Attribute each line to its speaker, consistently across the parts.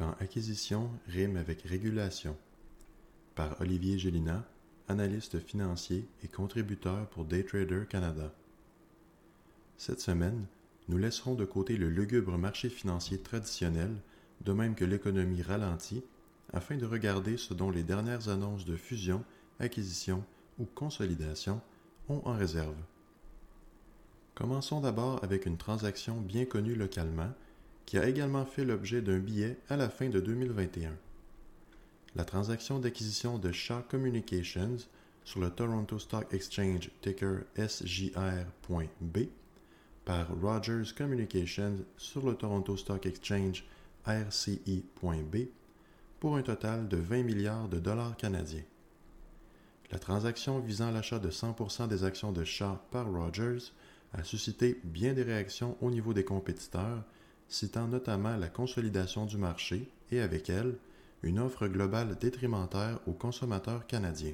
Speaker 1: Quand acquisition rime avec régulation. Par Olivier Gélina, analyste financier et contributeur pour Daytrader Canada. Cette semaine, nous laisserons de côté le lugubre marché financier traditionnel, de même que l'économie ralentie, afin de regarder ce dont les dernières annonces de fusion, acquisition ou consolidation ont en réserve. Commençons d'abord avec une transaction bien connue localement qui a également fait l'objet d'un billet à la fin de 2021. La transaction d'acquisition de Shaw Communications sur le Toronto Stock Exchange ticker SJR.B par Rogers Communications sur le Toronto Stock Exchange RCI.B pour un total de 20 milliards de dollars canadiens. La transaction visant l'achat de 100% des actions de Shaw par Rogers a suscité bien des réactions au niveau des compétiteurs, citant notamment la consolidation du marché et avec elle, une offre globale détrimentaire aux consommateurs canadiens.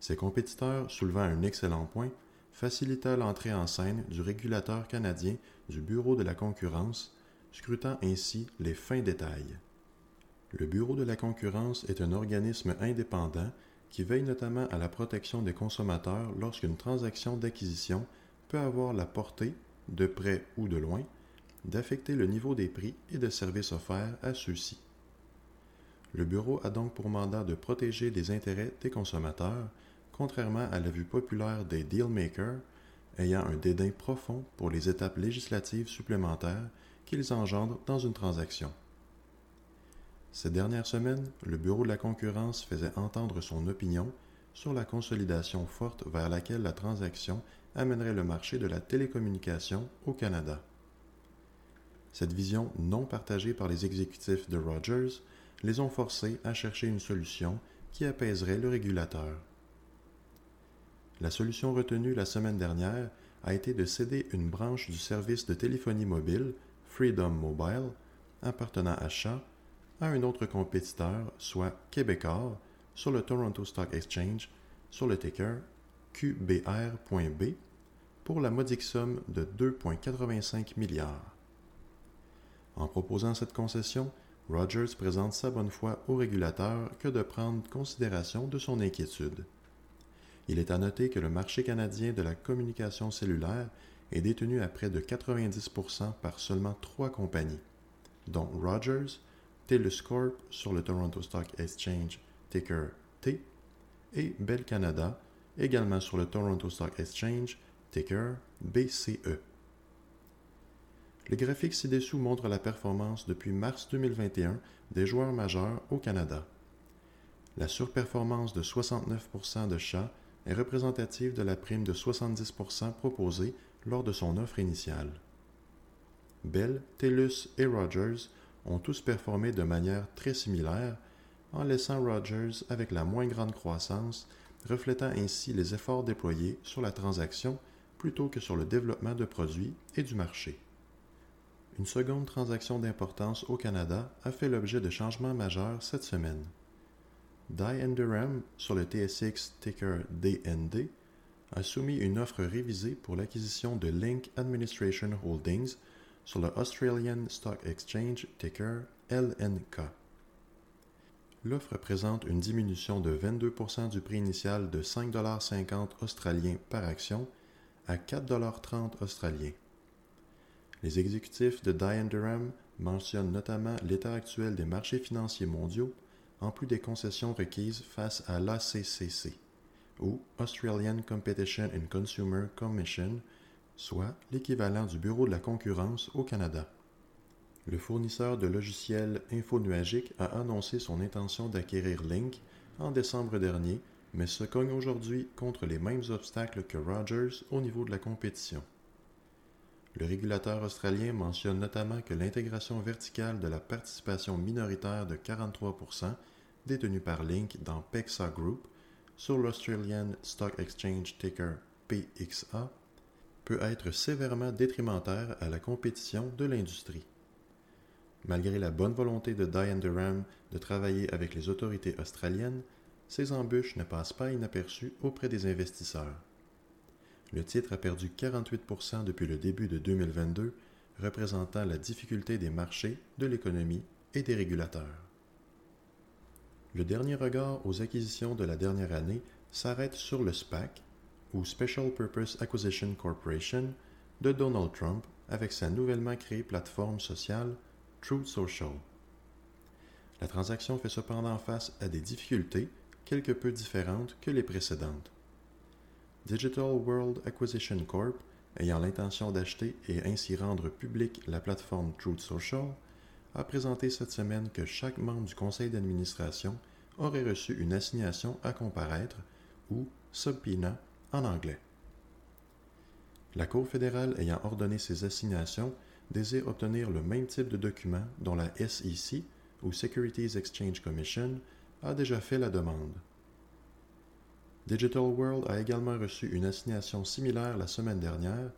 Speaker 1: Ces compétiteurs, soulevant un excellent point, facilita l'entrée en scène du régulateur canadien du Bureau de la concurrence, scrutant ainsi les fins détails. Le Bureau de la concurrence est un organisme indépendant qui veille notamment à la protection des consommateurs lorsqu'une transaction d'acquisition peut avoir la portée, de près ou de loin, d'affecter le niveau des prix et de services offerts à ceux-ci. Le Bureau a donc pour mandat de protéger les intérêts des consommateurs, contrairement à la vue populaire des dealmakers, ayant un dédain profond pour les étapes législatives supplémentaires qu'ils engendrent dans une transaction. Ces dernières semaines, le Bureau de la concurrence faisait entendre son opinion sur la consolidation forte vers laquelle la transaction amènerait le marché de la télécommunication au Canada. Cette vision non partagée par les exécutifs de Rogers les ont forcés à chercher une solution qui apaiserait le régulateur. La solution retenue la semaine dernière a été de céder une branche du service de téléphonie mobile, Freedom Mobile, appartenant à Shaw, à un autre compétiteur, soit Québecor, sur le Toronto Stock Exchange, sur le ticker QBR.B, pour la modique somme de 2,85 milliards. En proposant cette concession, Rogers présente sa bonne foi au régulateur que de prendre considération de son inquiétude. Il est à noter que le marché canadien de la communication cellulaire est détenu à près de 90% par seulement trois compagnies, dont Rogers, TELUS Corp sur le Toronto Stock Exchange ticker T et Bell Canada, également sur le Toronto Stock Exchange ticker BCE. Le graphique ci-dessous montre la performance depuis mars 2021 des joueurs majeurs au Canada. La surperformance de 69% de chat est représentative de la prime de 70% proposée lors de son offre initiale. Bell, TELUS et Rogers ont tous performé de manière très similaire, en laissant Rogers avec la moins grande croissance, reflétant ainsi les efforts déployés sur la transaction plutôt que sur le développement de produits et du marché. Une seconde transaction d'importance au Canada a fait l'objet de changements majeurs cette semaine. Dye Durham, sur le TSX ticker DND, a soumis une offre révisée pour l'acquisition de Link Administration Holdings sur le Australian Stock Exchange ticker LNK. L'offre présente une diminution de 22% du prix initial de 5,50 australiens par action à 4,30 australiens. Les exécutifs de Diane Durham mentionnent notamment l'état actuel des marchés financiers mondiaux, en plus des concessions requises face à l'ACCC, ou Australian Competition and Consumer Commission, soit l'équivalent du Bureau de la concurrence au Canada. Le fournisseur de logiciels infonuagiques a annoncé son intention d'acquérir Link en décembre dernier, mais se cogne aujourd'hui contre les mêmes obstacles que Rogers au niveau de la compétition. Le régulateur australien mentionne notamment que l'intégration verticale de la participation minoritaire de 43% détenue par Link dans PEXA Group sur l'Australian Stock Exchange ticker PXA peut être sévèrement détrimentaire à la compétition de l'industrie. Malgré la bonne volonté de Diane Durham de travailler avec les autorités australiennes, ces embûches ne passent pas inaperçues auprès des investisseurs. Le titre a perdu 48% depuis le début de 2022, représentant la difficulté des marchés, de l'économie et des régulateurs. Le dernier regard aux acquisitions de la dernière année s'arrête sur le SPAC, ou Special Purpose Acquisition Corporation, de Donald Trump avec sa nouvellement créée plateforme sociale Truth Social. La transaction fait cependant face à des difficultés quelque peu différentes que les précédentes. Digital World Acquisition Corp, ayant l'intention d'acheter et ainsi rendre publique la plateforme Truth Social, a présenté cette semaine que chaque membre du conseil d'administration aurait reçu une assignation à comparaître, ou subpoena en anglais. La Cour fédérale ayant ordonné ces assignations désire obtenir le même type de document dont la SEC, ou Securities Exchange Commission, a déjà fait la demande. Digital World a également reçu une assignation similaire la semaine dernière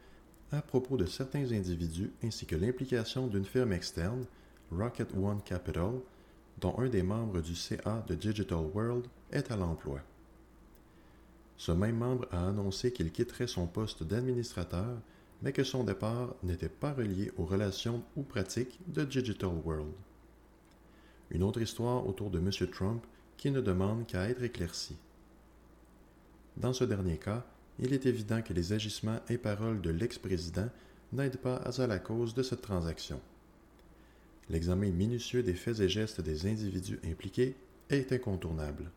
Speaker 1: à propos de certains individus ainsi que l'implication d'une firme externe, Rocket One Capital, dont un des membres du CA de Digital World est à l'emploi. Ce même membre a annoncé qu'il quitterait son poste d'administrateur, mais que son départ n'était pas relié aux relations ou pratiques de Digital World. Une autre histoire autour de M. Trump qui ne demande qu'à être éclaircie. Dans ce dernier cas, il est évident que les agissements et paroles de l'ex-président n'aident pas à la cause de cette transaction. L'examen minutieux des faits et gestes des individus impliqués est incontournable.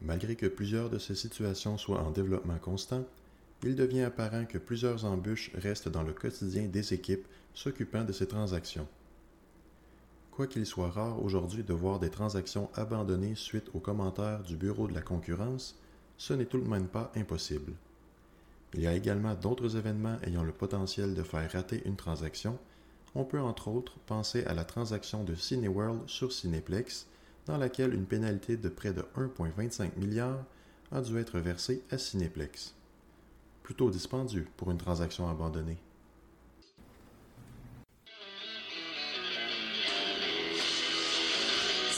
Speaker 1: Malgré que plusieurs de ces situations soient en développement constant, il devient apparent que plusieurs embûches restent dans le quotidien des équipes s'occupant de ces transactions. Quoiqu'il soit rare aujourd'hui de voir des transactions abandonnées suite aux commentaires du Bureau de la concurrence, ce n'est tout de même pas impossible. Il y a également d'autres événements ayant le potentiel de faire rater une transaction. On peut entre autres penser à la transaction de Cineworld sur Cineplex, dans laquelle une pénalité de près de 1,25 milliard a dû être versée à Cineplex. Plutôt dispendieux pour une transaction abandonnée.